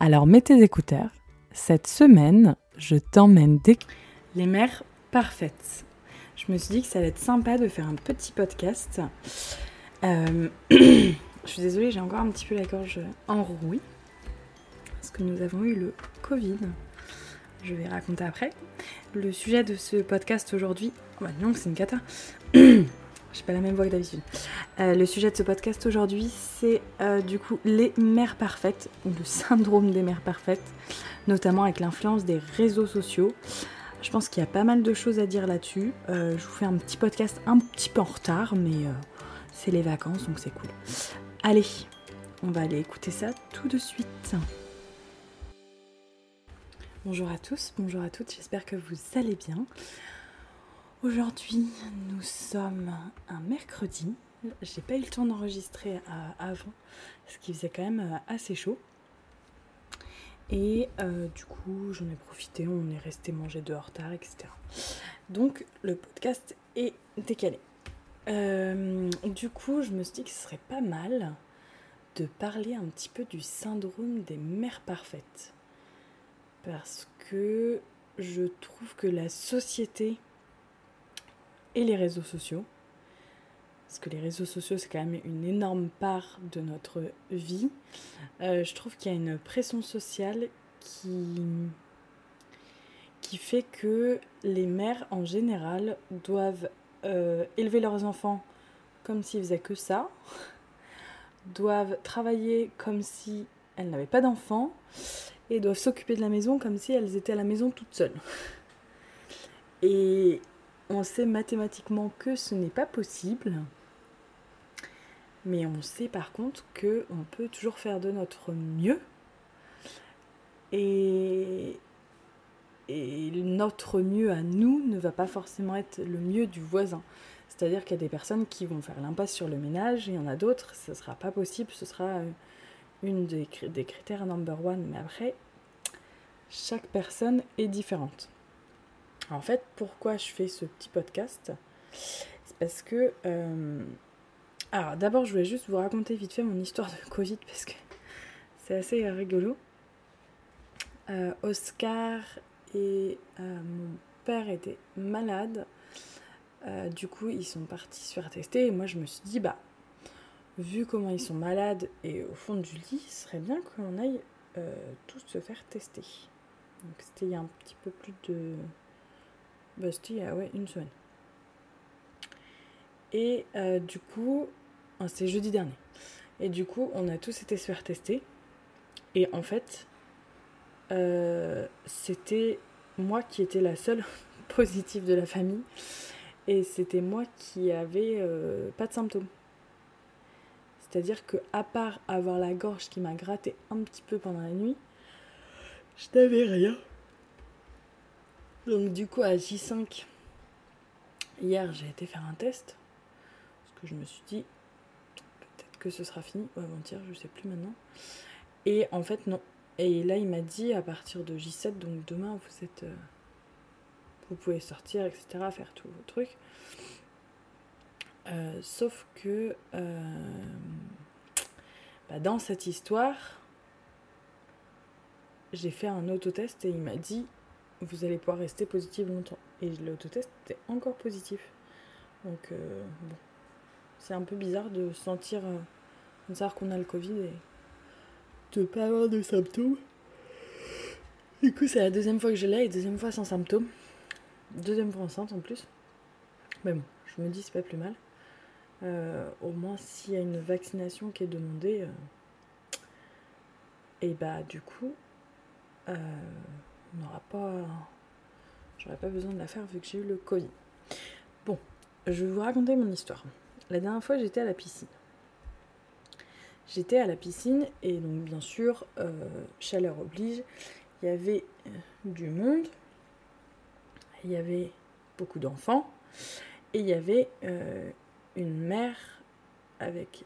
Alors mets tes écouteurs. Cette semaine, je t'emmène des... Les mères parfaites. Je me suis dit que ça allait être sympa de faire un petit podcast. Euh, je suis désolée, j'ai encore un petit peu la gorge enrouée. Parce que nous avons eu le Covid. Je vais raconter après. Le sujet de ce podcast aujourd'hui... Oh bah non, c'est une cata. J'ai pas la même voix que d'habitude. Euh, le sujet de ce podcast aujourd'hui, c'est euh, du coup les mères parfaites, ou le syndrome des mères parfaites, notamment avec l'influence des réseaux sociaux. Je pense qu'il y a pas mal de choses à dire là-dessus. Euh, je vous fais un petit podcast un petit peu en retard, mais c'est les vacances, donc c'est cool. Allez, on va aller écouter ça tout de suite. Bonjour à tous, bonjour à toutes, j'espère que vous allez bien. Aujourd'hui, nous sommes un mercredi. J'ai pas eu le temps d'enregistrer avant, ce qui faisait quand même euh, assez chaud. Et euh, du coup, j'en ai profité, on est resté manger dehors tard, etc. Donc, le podcast est décalé. Euh, du coup, je me suis dit que ce serait pas mal de parler un petit peu du syndrome des mères parfaites. Parce que je trouve que la société et les réseaux sociaux. Parce que les réseaux sociaux, c'est quand même une énorme part de notre vie. Euh, je trouve qu'il y a une pression sociale qui, qui fait que les mères, en général, doivent euh, élever leurs enfants comme s'ils faisaient que ça, doivent travailler comme si elles n'avaient pas d'enfants, et doivent s'occuper de la maison comme si elles étaient à la maison toutes seules. Et on sait mathématiquement que ce n'est pas possible, mais on sait par contre que on peut toujours faire de notre mieux. Et, notre mieux à nous ne va pas forcément être le mieux du voisin. C'est-à-dire qu'il y a des personnes qui vont faire l'impasse sur le ménage, il y en a d'autres, ce ne sera pas possible, ce sera euh, une des, des critères number one. Mais après, chaque personne est différente. En fait, pourquoi je fais ce petit podcast? C'est parce que. Euh, alors, d'abord, je voulais juste vous raconter vite fait mon histoire de Covid parce que c'est assez rigolo. Euh, Oscar et euh, mon père étaient malades. du coup, ils sont partis se faire tester et moi, je me suis dit, bah, vu comment ils sont malades et au fond du lit, ce serait bien qu'on aille tous se faire tester. Donc, c'était il y a un petit peu plus de c'était il ouais, une semaine. Et euh, du coup, c'était jeudi dernier. Et du coup, on a tous été se faire tester. Et en fait, euh, c'était moi qui étais la seule positive de la famille. Et c'était moi qui avait euh, pas de symptômes. C'est-à-dire que à part avoir la gorge qui m'a gratté un petit peu pendant la nuit, je n'avais rien. Donc du coup à J5, hier j'ai été faire un test. Parce que je me suis dit, peut-être que ce sera fini. Ou avant-hier, je sais plus maintenant. Et en fait non. Et là il m'a dit à partir de J7, donc demain vous êtes... Euh, vous pouvez sortir, etc., faire tous vos trucs. Euh, sauf que euh, bah, dans cette histoire, j'ai fait un autotest et il m'a dit vous allez pouvoir rester positif longtemps. Et l'autotest était encore positif. Donc, euh, bon. C'est un peu bizarre de sentir, euh, de savoir qu'on a le Covid et de pas avoir de symptômes. Du coup, c'est la deuxième fois que je l'ai et deuxième fois sans symptômes. Deuxième fois enceinte en plus. Mais bon, je me dis, c'est pas plus mal. Euh, au moins, s'il y a une vaccination qui est demandée, et bah, du coup, on pas. J'aurais pas besoin de la faire vu que j'ai eu le Covid. Bon, je vais vous raconter mon histoire. La dernière fois, j'étais à la piscine. J'étais à la piscine et donc, bien sûr, euh, chaleur oblige. il y avait euh, du monde, il y avait beaucoup d'enfants, et il y avait euh, une mère avec,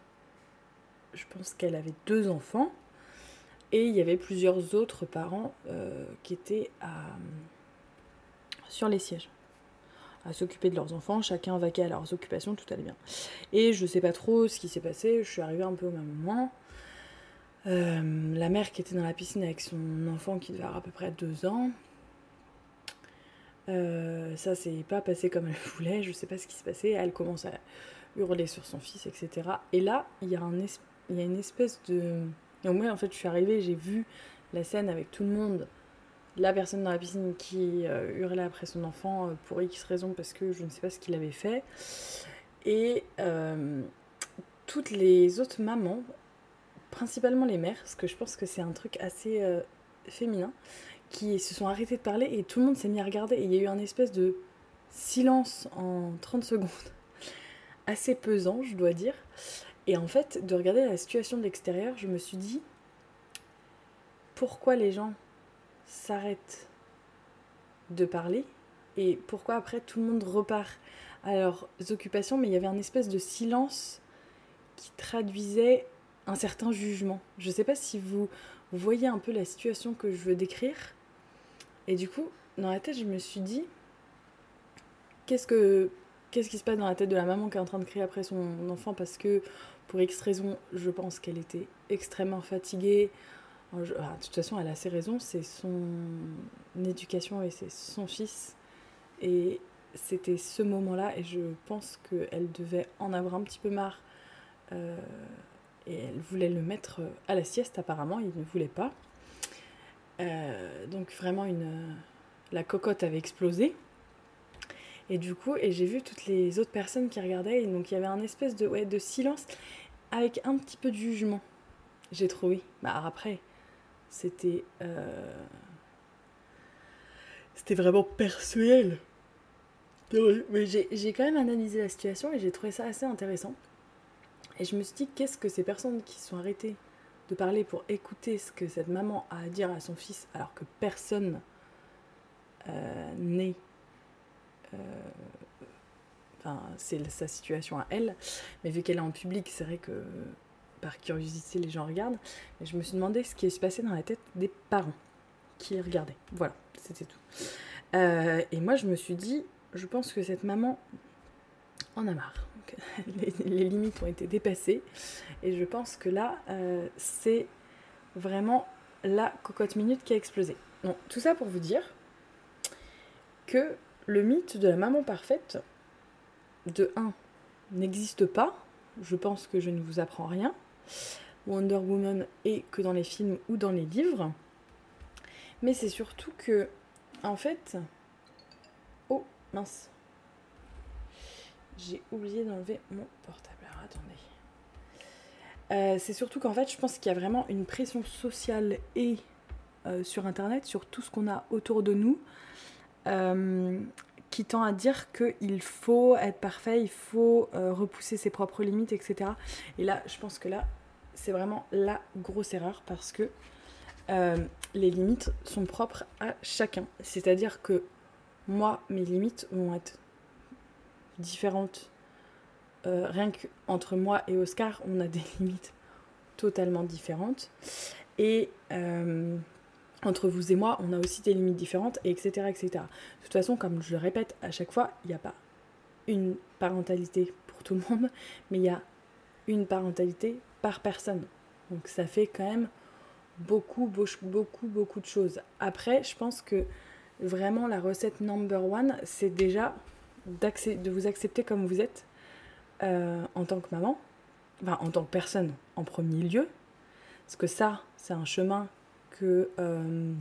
je pense qu'elle avait deux enfants, et il y avait plusieurs autres parents euh, qui étaient sur les sièges à s'occuper de leurs enfants, chacun vaquait à leurs occupations, tout allait bien. Et je sais pas trop ce qui s'est passé, je suis arrivée un peu au même moment. Euh, la mère qui était dans la piscine avec son enfant qui devait avoir à peu près deux ans. Euh, ça s'est pas passé comme elle voulait, je sais pas ce qui s'est passé. Elle commence à hurler sur son fils, etc. Et là, il y a une espèce de. Et moi, en fait, je suis arrivée, j'ai vu la scène avec tout le monde la personne dans la piscine qui euh, hurlait après son enfant euh, pour X raison parce que je ne sais pas ce qu'il avait fait. Et euh, toutes les autres mamans, principalement les mères, parce que je pense que c'est un truc assez féminin, qui se sont arrêtées de parler et tout le monde s'est mis à regarder. Et il y a eu un espèce de silence en 30 secondes, assez pesant, je dois dire. Et en fait, de regarder la situation de l'extérieur, je me suis dit, pourquoi les gens s'arrête de parler et pourquoi après tout le monde repart à leurs occupations, mais il y avait un espèce de silence qui traduisait un certain jugement. Je ne sais pas si vous, voyez un peu la situation que je veux décrire. Et du coup, dans la tête, je me suis dit, qu'est-ce que qu'est-ce qui se passe dans la tête de la maman qui est en train de crier après son enfant parce que pour X raison, je pense qu'elle était extrêmement fatiguée, ah, de toute façon, elle a ses raisons, c'est son éducation et c'est son fils. Et c'était ce moment-là, et je pense qu'elle devait en avoir un petit peu marre. Euh, et elle voulait le mettre à la sieste, apparemment, il ne voulait pas. Euh, donc vraiment, la cocotte avait explosé. Et du coup, et j'ai vu toutes les autres personnes qui regardaient, et donc il y avait un espèce de, ouais, de silence avec un petit peu de jugement. J'ai trouvé. Bah après, c'était. Euh, c'était vraiment personnel. Mais j'ai quand même analysé la situation et j'ai trouvé ça assez intéressant. Et je me suis dit, qu'est-ce que ces personnes qui sont arrêtées de parler pour écouter ce que cette maman a à dire à son fils, alors que personne euh, n'est. Euh, enfin, c'est sa situation à elle, mais vu qu'elle est en public, c'est vrai que par curiosité, les gens regardent. Et je me suis demandé ce qui se passé dans la tête des parents qui regardaient. Voilà, c'était tout. Euh, et moi, je me suis dit, je pense que cette maman en a marre. Les, limites ont été dépassées. Et je pense que là, euh, c'est vraiment la cocotte minute qui a explosé. Bon, tout ça pour vous dire que le mythe de la maman parfaite, de 1, n'existe pas. Je pense que je ne vous apprends rien. Wonder Woman et que dans les films ou dans les livres. Mais c'est surtout que, en fait. Oh, mince. J'ai oublié d'enlever mon portable. Alors attendez. Euh, c'est surtout qu'en fait, je pense qu'il y a vraiment une pression sociale et euh, sur Internet, sur tout ce qu'on a autour de nous, euh, qui tend à dire qu'il faut être parfait, il faut repousser ses propres limites, etc. Et là, je pense que là, c'est vraiment la grosse erreur parce que euh, les limites sont propres à chacun. C'est-à-dire que moi, mes limites vont être différentes. Euh, rien qu'entre moi et Oscar, on a des limites totalement différentes. Et euh, entre vous et moi, on a aussi des limites différentes, etc., etc. De toute façon, comme je le répète à chaque fois, il n'y a pas une parentalité pour tout le monde, mais il y a une parentalité par personne. Donc ça fait quand même beaucoup, beaucoup, beaucoup de choses. Après, je pense que vraiment la recette number one, c'est déjà de vous accepter comme vous êtes euh, en tant que maman, enfin en tant que personne en premier lieu. Parce que ça, c'est un chemin que... Euh,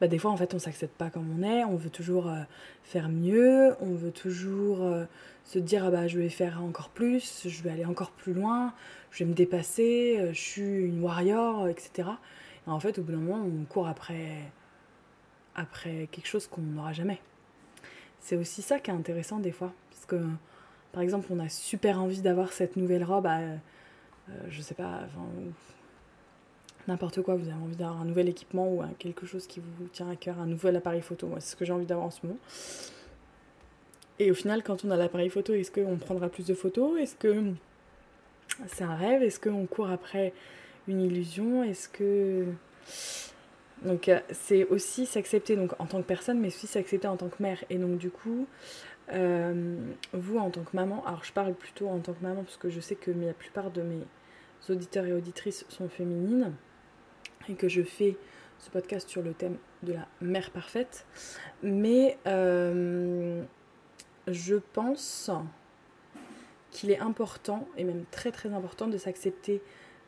bah, des fois en fait on s'accepte pas comme on est, on veut toujours euh, faire mieux, on veut toujours euh, se dire ah bah je vais faire encore plus, je vais aller encore plus loin, je vais me dépasser, je suis une warrior, etc. Et en fait au bout d'un moment on court après après quelque chose qu'on n'aura jamais. C'est aussi ça qui est intéressant des fois, parce que par exemple on a super envie d'avoir cette nouvelle robe, à, je sais pas, n'importe quoi, vous avez envie d'avoir un nouvel équipement ou quelque chose qui vous tient à cœur, un nouvel appareil photo, moi c'est ce que j'ai envie d'avoir en ce moment. Et au final, quand on a l'appareil photo, est-ce qu'on prendra plus de photos? Est-ce que c'est un rêve? Est-ce qu'on court après une illusion? Est-ce que... Donc euh, c'est aussi s'accepter donc en tant que personne, mais aussi s'accepter en tant que mère. Et donc du coup, euh, vous en tant que maman, alors je parle plutôt en tant que maman parce que je sais que la plupart de mes auditeurs et auditrices sont féminines et que je fais ce podcast sur le thème de la mère parfaite. Mais euh, je pense qu'il est important, et même très très important, de s'accepter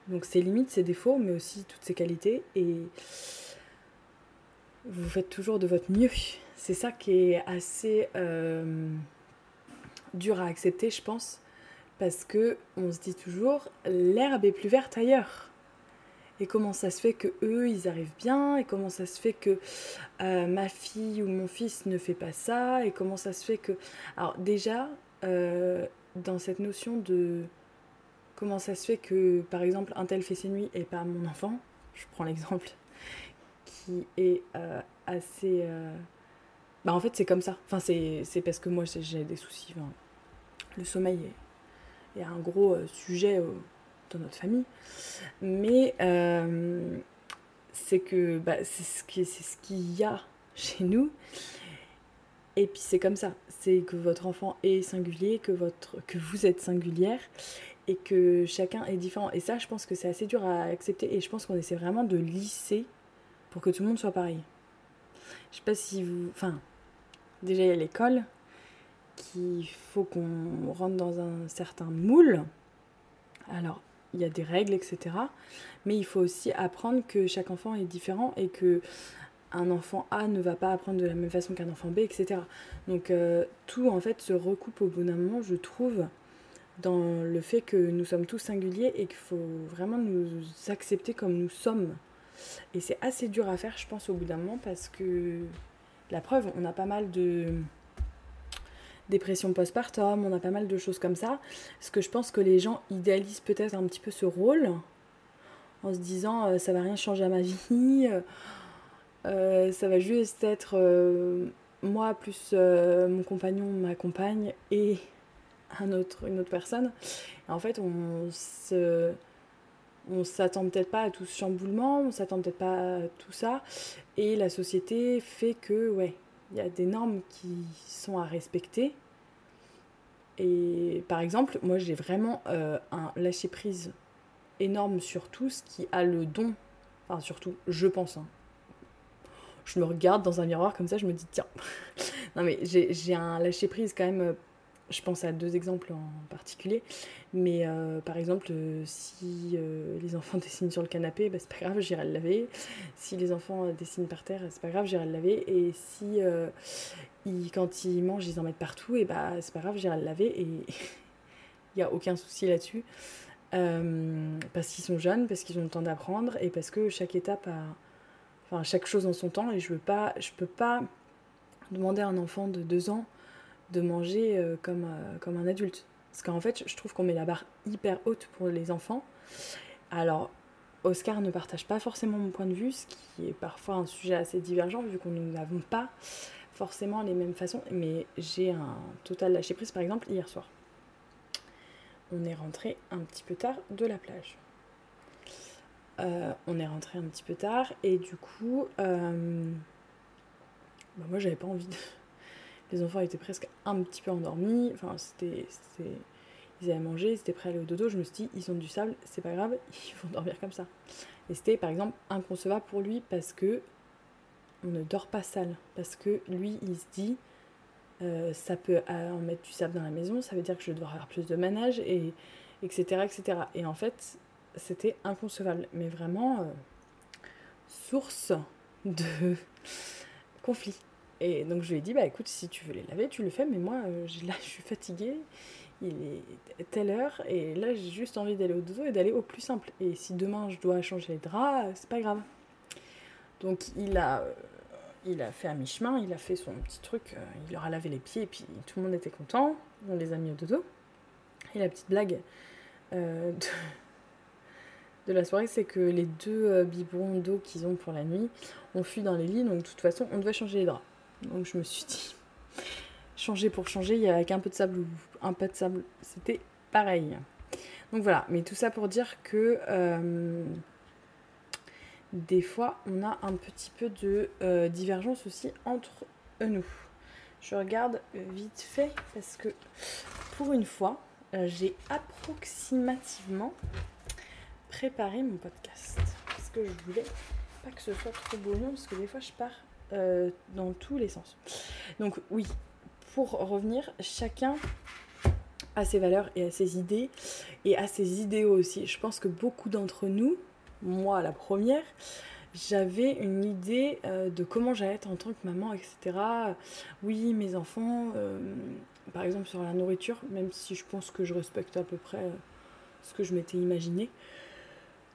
donc ses limites, ses défauts, mais aussi toutes ses qualités. Et vous faites toujours de votre mieux. C'est ça qui est assez euh, dur à accepter, je pense, parce que on se dit toujours l'herbe est plus verte ailleurs. Et comment ça se fait que eux ils arrivent bien? Et comment ça se fait que euh, ma fille ou mon fils ne fait pas ça? Et comment ça se fait que alors déjà euh, dans cette notion de comment ça se fait que par exemple un tel fait ses nuits et pas mon enfant, je prends l'exemple qui est euh, assez bah en fait c'est comme ça. Enfin c'est parce que moi j'ai des soucis. le sommeil est, est un gros sujet notre famille. Mais euh, c'est que bah, c'est ce qu'il ce qu'il y a chez nous. Et puis c'est comme ça, c'est que votre enfant est singulier, que, votre, que vous êtes singulière et que chacun est différent. Et ça, je pense que c'est assez dur à accepter et je pense qu'on essaie vraiment de lisser pour que tout le monde soit pareil. Je sais pas si vous... Enfin, déjà il y a l'école, qu'il faut qu'on rentre dans un certain moule. Alors, il y a des règles, etc. Mais il faut aussi apprendre que chaque enfant est différent et que un enfant A ne va pas apprendre de la même façon qu'un enfant B, etc. Donc euh, tout en fait se recoupe au bout d'un moment, je trouve, dans le fait que nous sommes tous singuliers et qu'il faut vraiment nous accepter comme nous sommes. Et c'est assez dur à faire, je pense, au bout d'un moment, parce que la preuve, on a pas mal de dépression postpartum, on a pas mal de choses comme ça. Parce que je pense que les gens idéalisent peut-être un petit peu ce rôle en se disant euh, ça va rien changer à ma vie, euh, ça va juste être euh, moi plus mon compagnon, ma compagne et un autre, une autre personne. en fait, on se on s'attend peut-être pas à tout ce chamboulement, on s'attend peut-être pas à tout ça, et la société fait que, ouais, il y a des normes qui sont à respecter. Et par exemple, moi j'ai vraiment euh, un lâcher-prise énorme sur tout ce qui a le don, enfin surtout, je pense. Hein. Je me regarde dans un miroir comme ça, je me dis tiens. non mais j'ai un lâcher-prise quand même je pense à deux exemples en particulier, mais euh, par exemple, euh, si euh, les enfants dessinent sur le canapé, bah, c'est pas grave, j'irai le laver. Si les enfants dessinent par terre, c'est pas grave, j'irai le laver. Et si quand ils mangent, ils en mettent partout, et bah c'est pas grave, j'irai le laver. Et il n'y a aucun souci là-dessus. parce qu'ils sont jeunes, parce qu'ils ont le temps d'apprendre, et parce que chaque étape a. Enfin, chaque chose en son temps, et je veux pas. Je peux pas demander à un enfant de deux ans de manger euh, comme, euh, comme un adulte. Parce qu'en fait, je trouve qu'on met la barre hyper haute pour les enfants. Alors, Oscar ne partage pas forcément mon point de vue, ce qui est parfois un sujet assez divergent, vu qu'on n'avons pas forcément les mêmes façons. Mais j'ai un total lâcher prise, par exemple, hier soir. On est rentré un petit peu tard de la plage. Euh, on est rentré un petit peu tard et du coup, bah, moi j'avais pas envie de, les enfants étaient presque un petit peu endormis. Enfin, c'était. Ils avaient mangé, ils étaient prêts à aller au dodo. Je me suis dit, ils ont du sable, c'est pas grave, ils vont dormir comme ça. Et c'était par exemple inconcevable pour lui parce que ne dort pas sale. Parce que lui, il se dit, euh, ça peut en mettre du sable dans la maison, ça veut dire que je vais devoir faire plus de ménage, et, etc., etc. Et en fait, c'était inconcevable. Mais vraiment, euh, source de conflit. Et donc je lui ai dit, bah écoute, si tu veux les laver, tu le fais, mais moi, euh, là, je suis fatiguée, il est telle heure, et là, j'ai juste envie d'aller au dodo et d'aller au plus simple. Et si demain, je dois changer les draps, c'est pas grave. Donc il a, il a fait à mi-chemin, il a fait son petit truc, euh, il leur a lavé les pieds, et puis tout le monde était content, on les a mis au dodo. Et la petite blague de, de la soirée, c'est que les deux euh, biberons d'eau qu'ils ont pour la nuit ont fui dans les lits, donc de toute façon, on devait changer les draps. Donc je me suis dit, changer pour changer, il y avait un peu de sable ou un peu de sable, c'était pareil. Donc voilà, mais tout ça pour dire que euh, des fois, on a un petit peu de euh, divergence aussi entre nous. Je regarde vite fait parce que pour une fois, j'ai approximativement préparer mon podcast. Parce que je voulais pas que ce soit trop brouillon, parce que des fois je pars euh, dans tous les sens. Donc oui, pour revenir, chacun a ses valeurs et ses idées, et a ses idéaux aussi. Je pense que beaucoup d'entre nous, moi la première, j'avais une idée euh, de comment j'allais être en tant que maman, etc. Oui, mes enfants, euh, par exemple sur la nourriture, même si je pense que je respecte à peu près ce que je m'étais imaginé.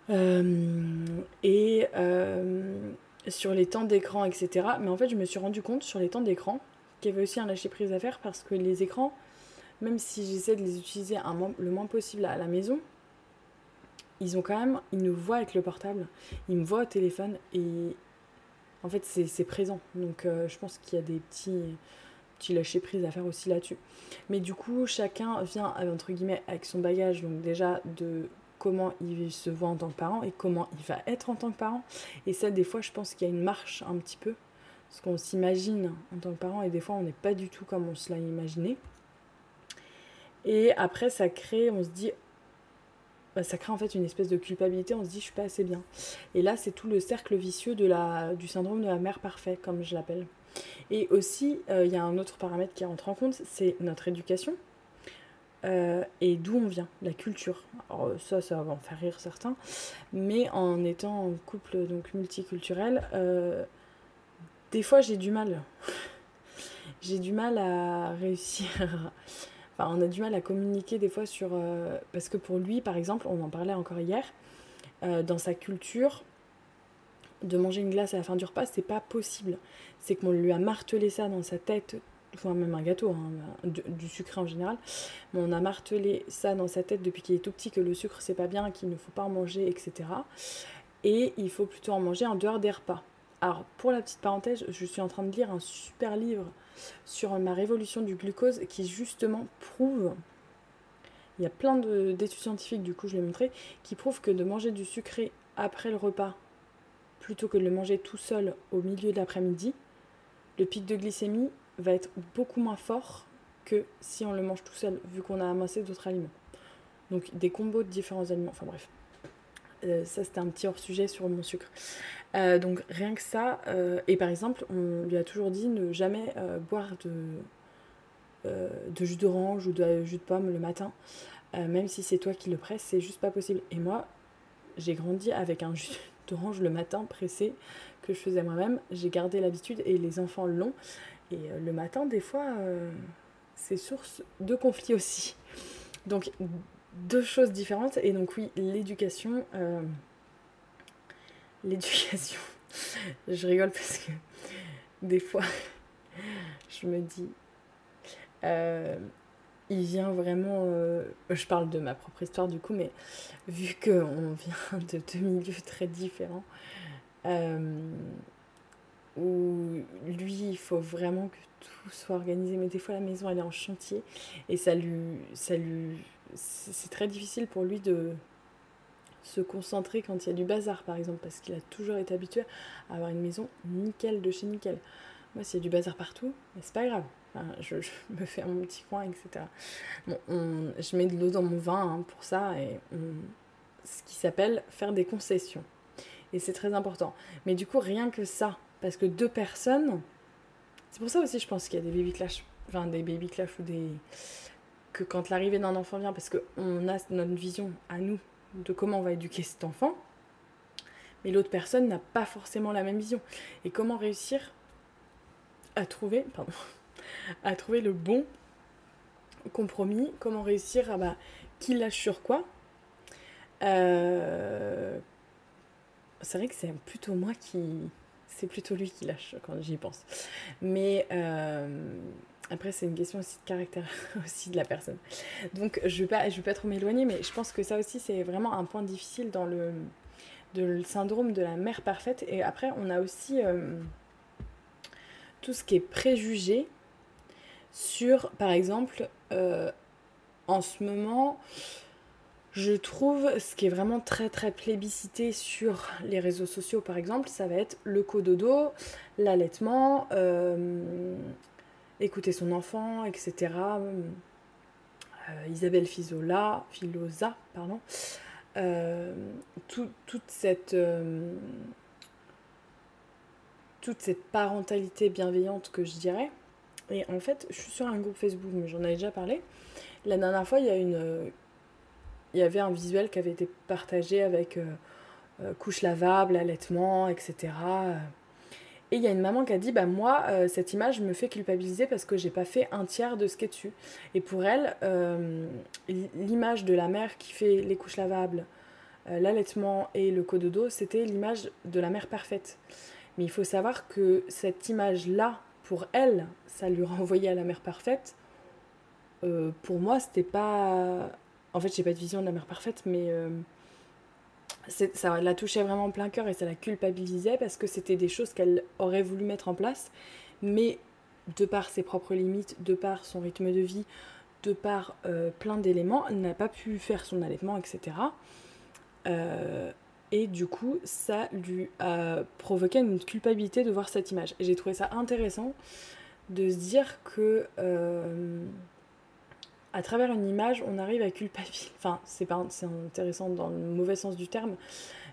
Euh, et euh, sur les temps d'écran, etc. Mais en fait, je me suis rendu compte sur les temps d'écran qu'il y avait aussi un lâcher prise à faire parce que les écrans, même si j'essaie de les utiliser le moins possible à la maison, ils ont quand même, ils nous voient avec le portable, ils me voient au téléphone et en fait c'est présent. Donc euh, je pense qu'il y a des petits, petits lâcher prise à faire aussi là-dessus. Mais du coup, chacun vient entre guillemets avec son bagage, donc déjà de comment il se voit en tant que parent et comment il va être en tant que parent. Et ça, des fois, je pense qu'il y a une marche un petit peu. Parce qu'on s'imagine en tant que parent et des fois, on n'est pas du tout comme on se l'a imaginé. Et après, ça crée, on se dit, bah, ça crée en fait une espèce de culpabilité, on se dit, je suis pas assez bien. Et là, c'est tout le cercle vicieux de la, du syndrome de la mère parfaite, comme je l'appelle. Et aussi, euh, il y a un autre paramètre qui rentre en compte, c'est notre éducation. Euh, et d'où on vient, la culture. Alors ça, ça va en faire rire certains, mais en étant en couple donc multiculturel, euh, des fois j'ai du mal. j'ai du mal à réussir. On a du mal à communiquer des fois sur... Euh, parce que pour lui, par exemple, on en parlait encore hier, dans sa culture, de manger une glace à la fin du repas, c'est pas possible. C'est qu'on lui a martelé ça dans sa tête enfin même un gâteau, hein, du, sucre en général. Mais on a martelé ça dans sa tête depuis qu'il est tout petit que le sucre c'est pas bien, qu'il ne faut pas en manger, etc. Et il faut plutôt en manger en dehors des repas. Alors pour la petite parenthèse, je suis en train de lire un super livre sur ma révolution du glucose qui justement prouve, il y a plein d'études scientifiques du coup je vais montrer, qui prouvent que de manger du sucré après le repas plutôt que de le manger tout seul au milieu de l'après-midi, le pic de glycémie va être beaucoup moins fort que si on le mange tout seul, vu qu'on a amassé d'autres aliments. Donc des combos de différents aliments, enfin bref. Euh, ça c'était un petit hors sujet sur mon sucre. Euh, donc rien que ça, euh, et par exemple on lui a toujours dit ne jamais boire de, de jus d'orange ou de jus de pomme le matin, même si c'est toi qui le presses, c'est juste pas possible. Et moi j'ai grandi avec un jus d'orange le matin pressé que je faisais moi-même, j'ai gardé l'habitude et les enfants l'ont. Et le matin, des fois, c'est source de conflits aussi. Donc, deux choses différentes. Et donc, oui, l'éducation. Euh, l'éducation. je rigole parce que des fois, je me dis. il vient vraiment. je parle de ma propre histoire du coup, mais vu qu'on vient de deux milieux très différents, où lui, il faut vraiment que tout soit organisé. Mais des fois, la maison, elle est en chantier et ça lui. Ça lui c'est très difficile pour lui de se concentrer quand il y a du bazar, par exemple, parce qu'il a toujours été habitué à avoir une maison nickel de chez nickel. Moi, s'il y a du bazar partout, c'est pas grave. je, me fais mon petit coin, etc. Je mets de l'eau dans mon vin hein, pour ça, et ce qui s'appelle faire des concessions. Et c'est très important. Mais du coup, rien que ça, parce que deux personnes, c'est pour ça aussi je pense qu'il y a des baby clash, enfin des baby clash ou des... que quand l'arrivée d'un enfant vient, parce qu'on a notre vision à nous de comment on va éduquer cet enfant, mais l'autre personne n'a pas forcément la même vision. Et comment réussir à trouver, pardon, à trouver le bon compromis, comment réussir à bah, qui lâche sur quoi. Euh, c'est vrai que c'est plutôt moi qui, c'est plutôt lui qui lâche quand j'y pense. Mais euh, après, c'est une question aussi de caractère aussi de la personne. Donc, je ne vais, vais pas trop m'éloigner, mais je pense que ça aussi, c'est vraiment un point difficile dans le, le syndrome de la mère parfaite. Et après, on a aussi euh, tout ce qui est préjugé sur, par exemple, euh, en ce moment, je trouve ce qui est vraiment très très plébiscité sur les réseaux sociaux, par exemple, ça va être le cododo, l'allaitement, euh, écouter son enfant, etc. Euh, Isabelle Fizola, Filosa, pardon. Euh, toute cette euh, toute cette parentalité bienveillante que je dirais. Et en fait, je suis sur un groupe Facebook, mais j'en avais déjà parlé. La dernière fois, il y il y avait un visuel qui avait été partagé avec couche lavable, allaitement, etc. Et il y a une maman qui a dit bah moi euh, cette image me fait culpabiliser parce que j'ai pas fait un tiers de ce qui est dessus. Et pour elle, euh, l'image de la mère qui fait les couches lavables, euh, l'allaitement et le cododo, c'était l'image de la mère parfaite. Mais il faut savoir que cette image-là, pour elle, ça lui renvoyait à la mère parfaite. pour moi, c'était pas. En fait, j'ai pas de vision de la mère parfaite, mais ça la touchait vraiment plein cœur et ça la culpabilisait parce que c'était des choses qu'elle aurait voulu mettre en place, mais de par ses propres limites, de par son rythme de vie, de par euh, plein d'éléments, n'a pas pu faire son allaitement, etc. Euh, et du coup, ça lui a provoqué une culpabilité de voir cette image. Et j'ai trouvé ça intéressant de se dire que euh, à travers une image, on arrive à culpabiliser. Enfin, c'est pas c'est intéressant dans le mauvais sens du terme,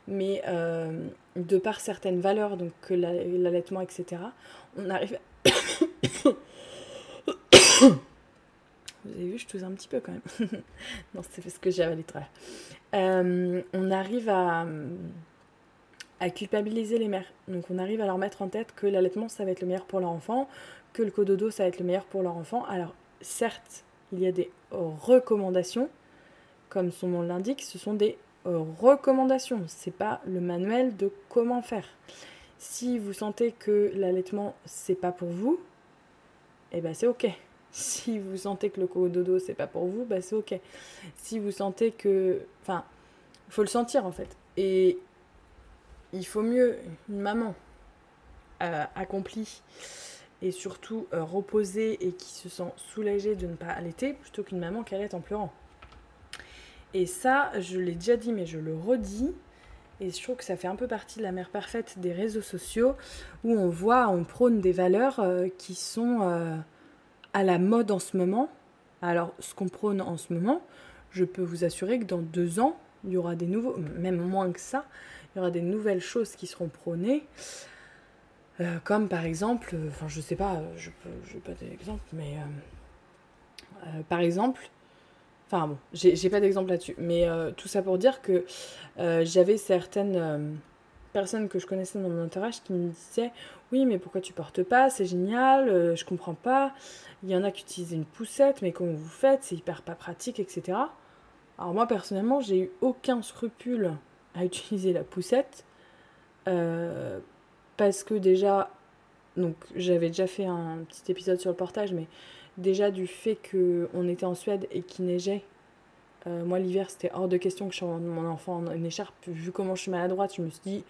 mais euh, de par certaines valeurs, donc l'allaitement, etc., on arrive. Vous avez vu, je tousse un petit peu quand même. non, c'est parce que j'avais les traits. Euh, on arrive à, à culpabiliser les mères. Donc on arrive à leur mettre en tête que l'allaitement, ça va être le meilleur pour leur enfant, que le cododo, ça va être le meilleur pour leur enfant. Alors, certes, il y a des recommandations. Comme son nom l'indique, ce sont des recommandations. C'est pas le manuel de comment faire. Si vous sentez que l'allaitement c'est pas pour vous, eh ben c'est ok. Si vous sentez que le cododo c'est pas pour vous, bah c'est ok. Si vous sentez que, enfin, il faut le sentir en fait. Et il faut mieux une maman euh, accomplie et surtout euh, reposée et qui se sent soulagée de ne pas allaiter plutôt qu'une maman qui allait en pleurant. Et ça, je l'ai déjà dit, mais je le redis. Et je trouve que ça fait un peu partie de la mère parfaite des réseaux sociaux où on voit, on prône des valeurs euh, qui sont euh, à la mode en ce moment. Alors, ce qu'on prône en ce moment, je peux vous assurer que dans deux ans, il y aura des nouveaux, même moins que ça, il y aura des nouvelles choses qui seront prônées. Euh, comme par exemple, euh, enfin je sais pas, je n'ai pas d'exemple, mais euh, par exemple, enfin bon, j'ai pas d'exemple là-dessus, mais tout ça pour dire que j'avais certaines personnes que je connaissais dans mon entourage qui me disaient oui mais pourquoi tu portes pas, c'est génial, je comprends pas, il y en a qui utilisent une poussette, mais comment vous faites, c'est hyper pas pratique, etc. Alors moi personnellement j'ai eu aucun scrupule à utiliser la poussette parce que déjà, donc j'avais déjà fait un petit épisode sur le portage, mais déjà du fait qu'on était en Suède et qu'il neigeait, euh, moi l'hiver c'était hors de question que je sois mon enfant en écharpe. Vu comment je suis maladroite, je me suis dit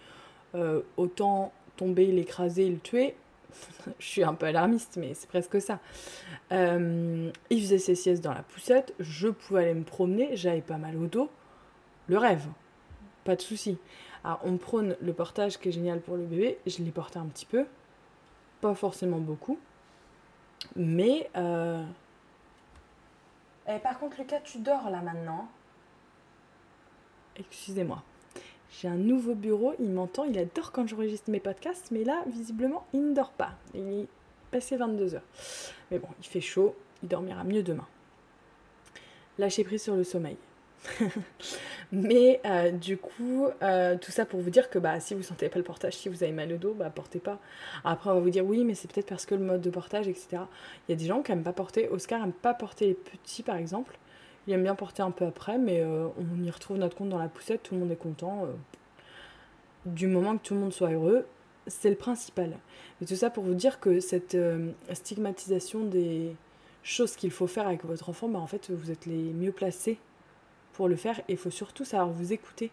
euh, autant tomber, l'écraser, le tuer. je suis un peu alarmiste, mais c'est presque ça. Euh, il faisait ses siestes dans la poussette, je pouvais aller me promener, j'avais pas mal au dos. Le rêve, pas de souci. Alors, on prône le portage qui est génial pour le bébé. Je l'ai porté un petit peu. Pas forcément beaucoup. Mais. Euh... Eh, par contre, Lucas, tu dors là maintenant. Excusez-moi. J'ai un nouveau bureau, il m'entend, il adore quand j'enregistre mes podcasts, mais là, visiblement, il ne dort pas. Il est passé 22 heures. Mais bon, il fait chaud, il dormira mieux demain. Lâchez prise sur le sommeil. Mais euh, du coup, euh, tout ça pour vous dire que bah, si vous sentez pas le portage, si vous avez mal au dos, bah portez pas. Après, on va vous dire oui, mais c'est peut-être parce que le mode de portage, etc. Il y a des gens qui aiment pas porter. Oscar aime pas porter les petits, par exemple. Il aime bien porter un peu après, mais euh, on y retrouve notre compte dans la poussette, tout le monde est content. du moment que tout le monde soit heureux, c'est le principal. Et tout ça pour vous dire que cette stigmatisation des choses qu'il faut faire avec votre enfant, bah, en fait, vous êtes les mieux placés pour le faire et il faut surtout savoir vous écouter.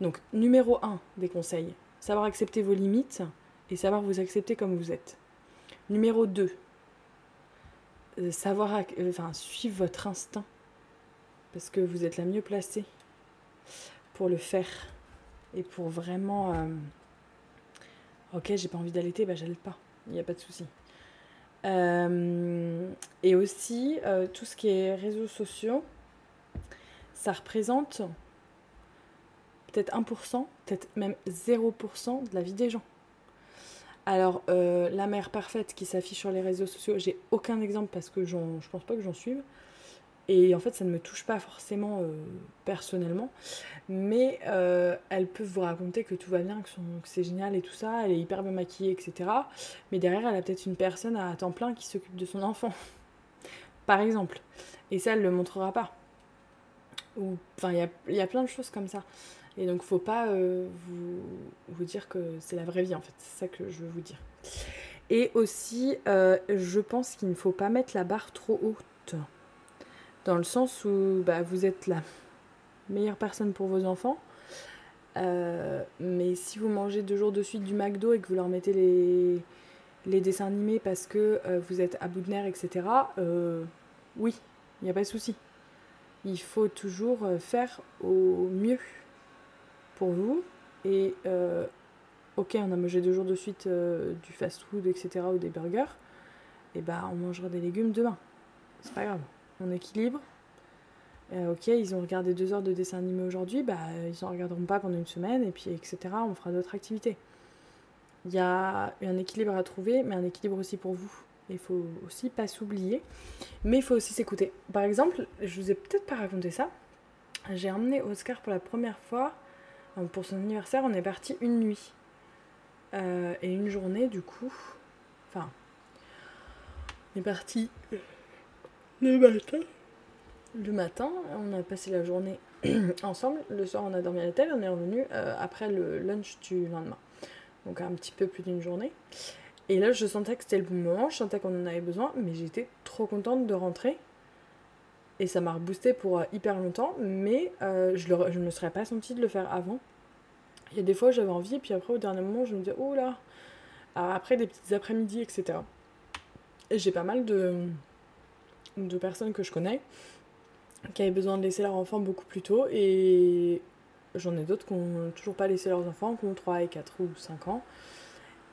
Donc, numéro 1 des conseils, savoir accepter vos limites et savoir vous accepter comme vous êtes. Numéro 2, euh, savoir euh, enfin, suivre votre instinct parce que vous êtes la mieux placée pour le faire et pour vraiment Ok, j'ai pas envie d'allaiter, bah j'allaite pas. Il n'y a pas de souci. Euh, et aussi, euh, tout ce qui est réseaux sociaux, ça représente peut-être 1%, peut-être même 0% de la vie des gens. Alors, euh, la mère parfaite qui s'affiche sur les réseaux sociaux, j'ai aucun exemple parce que je pense pas que j'en suive. Et en fait, ça ne me touche pas forcément euh, personnellement, mais euh, elle peut vous raconter que tout va bien, que, c'est génial et tout ça, elle est hyper bien maquillée, etc. Mais derrière, elle a peut-être une personne à temps plein qui s'occupe de son enfant, par exemple. Et ça, elle ne le montrera pas. Il y a, plein de choses comme ça. Et donc, faut pas euh, vous, dire que c'est la vraie vie, en fait. C'est ça que je veux vous dire. Et aussi, je pense qu'il ne faut pas mettre la barre trop haute dans le sens où bah, vous êtes la meilleure personne pour vos enfants. Euh, mais si vous mangez deux jours de suite du McDo et que vous leur mettez les, les dessins animés parce que euh, vous êtes à bout de nerfs, etc., euh, oui, il n'y a pas de souci. Il faut toujours faire au mieux pour vous. Et ok, on a mangé deux jours de suite du fast-food, etc., ou des burgers, et bah on mangera des légumes demain. C'est pas grave on équilibre. Euh, ok, ils ont regardé deux heures de dessin animé aujourd'hui, bah ils en regarderont pas pendant une semaine, et puis etc. On fera d'autres activités. Il y a un équilibre à trouver, mais un équilibre aussi pour vous. Il faut aussi pas s'oublier, mais il faut aussi s'écouter. Par exemple, je vous ai peut-être pas raconté ça. J'ai emmené Oscar pour la première fois pour son anniversaire. On est parti une nuit euh, et une journée du coup. Enfin, on est parti le matin. Le matin, on a passé la journée ensemble. Le soir, on a dormi à l'hôtel. On est revenu euh, après le lunch du lendemain. Donc un petit peu plus d'une journée. Et là, je sentais que c'était le bon moment. Je sentais qu'on en avait besoin. Mais j'étais trop contente de rentrer. Et ça m'a reboosté pour euh, hyper longtemps. Mais euh, je ne me serais pas sentie de le faire avant. Il y a des fois, j'avais envie. Et puis après, au dernier moment, je me disais, oh là. après des petites après-midi, etc. Et j'ai pas mal de de personnes que je connais qui avaient besoin de laisser leur enfant beaucoup plus tôt et j'en ai d'autres qui n'ont toujours pas laissé leurs enfants, qui ont 3 et 4 ou 5 ans.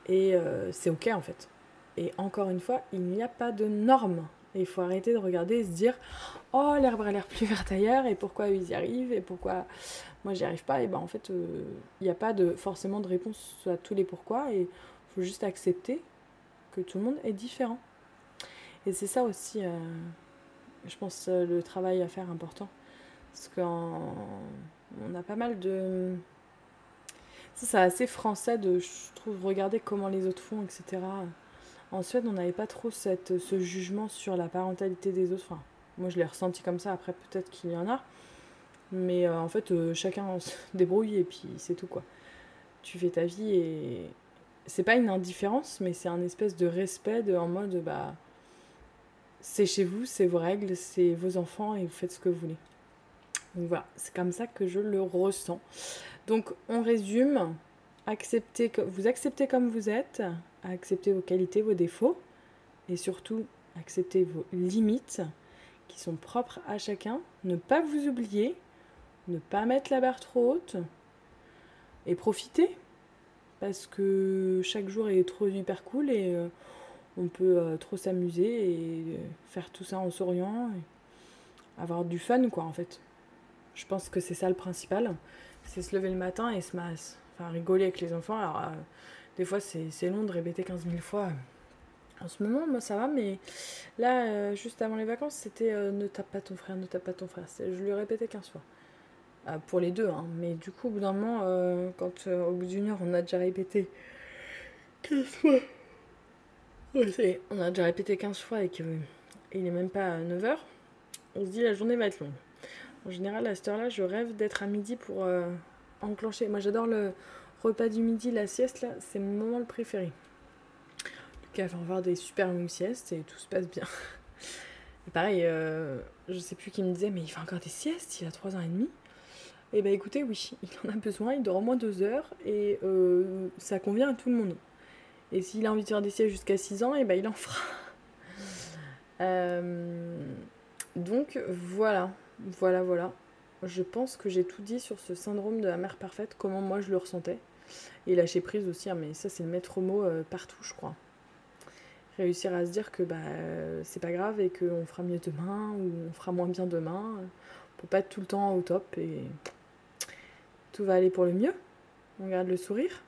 Et euh, c'est ok en fait. Et encore une fois, il n'y a pas de normes. Et il faut arrêter de regarder et se dire Oh, l'herbe a l'air plus verte ailleurs, et pourquoi ils y arrivent, et pourquoi moi j'y arrive pas? Et ben en fait, euh, il n'y a pas de, forcément de réponse à tous les pourquoi, et il faut juste accepter que tout le monde est différent. Et c'est ça aussi, euh, je pense, le travail à faire important. Parce qu'on a pas mal de. Ça, c'est assez français de, je trouve, regarder comment les autres font, etc. En Suède, on n'avait pas trop cette, ce jugement sur la parentalité des autres. Enfin, moi, je l'ai ressenti comme ça. Après, peut-être qu'il y en a. Mais euh, en fait, chacun se débrouille et puis c'est tout, quoi. Tu fais ta vie et. C'est pas une indifférence, mais c'est un espèce de respect de, en mode, bah c'est chez vous, c'est vos règles, c'est vos enfants et vous faites ce que vous voulez. Donc voilà, c'est comme ça que je le ressens. Donc on résume, acceptez que vous acceptez comme vous êtes, acceptez vos qualités, vos défauts et surtout acceptez vos limites qui sont propres à chacun, ne pas vous oublier, ne pas mettre la barre trop haute et profitez parce que chaque jour est trop hyper cool et euh, on peut euh, trop s'amuser et euh, faire tout ça en souriant, avoir du fun quoi en fait. Je pense que c'est ça le principal, c'est se lever le matin et se masse, enfin rigoler avec les enfants. Alors euh, des fois c'est long de répéter 15 000 fois. En ce moment, moi ça va, mais là, juste avant les vacances, c'était ne tape pas ton frère, ne tape pas ton frère. Je lui répétais 15 fois. pour les deux, hein. mais du coup, au bout d'un moment, quand au bout d'une heure, on a déjà répété 15 fois on a déjà répété 15 fois et qu'il n'est même pas à 9h. On se dit la journée va être longue. En général, à cette heure-là, je rêve d'être à midi pour euh, enclencher. Moi, j'adore le repas du midi, la sieste, là, c'est mon moment le préféré. Lucas va avoir des super longues siestes et tout se passe bien. Pareil, euh, je sais plus qui me disait, mais il fait encore des siestes, il a 3 ans et demi. Et bah écoutez, oui, il en a besoin, il dort au moins 2 heures et euh, ça convient à tout le monde. Et s'il a envie de faire des siestes jusqu'à 6 ans, et bah il en fera. Euh, donc voilà, voilà, voilà. Je pense que j'ai tout dit sur ce syndrome de la mère parfaite, comment moi je le ressentais. Et lâcher prise aussi, hein, mais ça c'est le maître mot euh, partout, je crois. Réussir à se dire que bah, c'est pas grave et qu'on fera mieux demain ou on fera moins bien demain. On peut pas être tout le temps au top et tout va aller pour le mieux. On garde le sourire.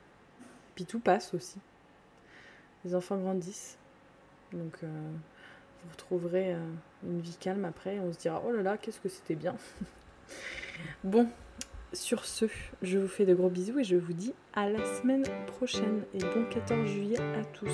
Puis tout passe aussi. Les enfants grandissent. Donc euh, vous retrouverez euh, une vie calme après. On se dira oh là là, qu'est-ce que c'était bien. bon, sur ce, je vous fais de gros bisous et je vous dis à la semaine prochaine et bon 14 juillet à tous.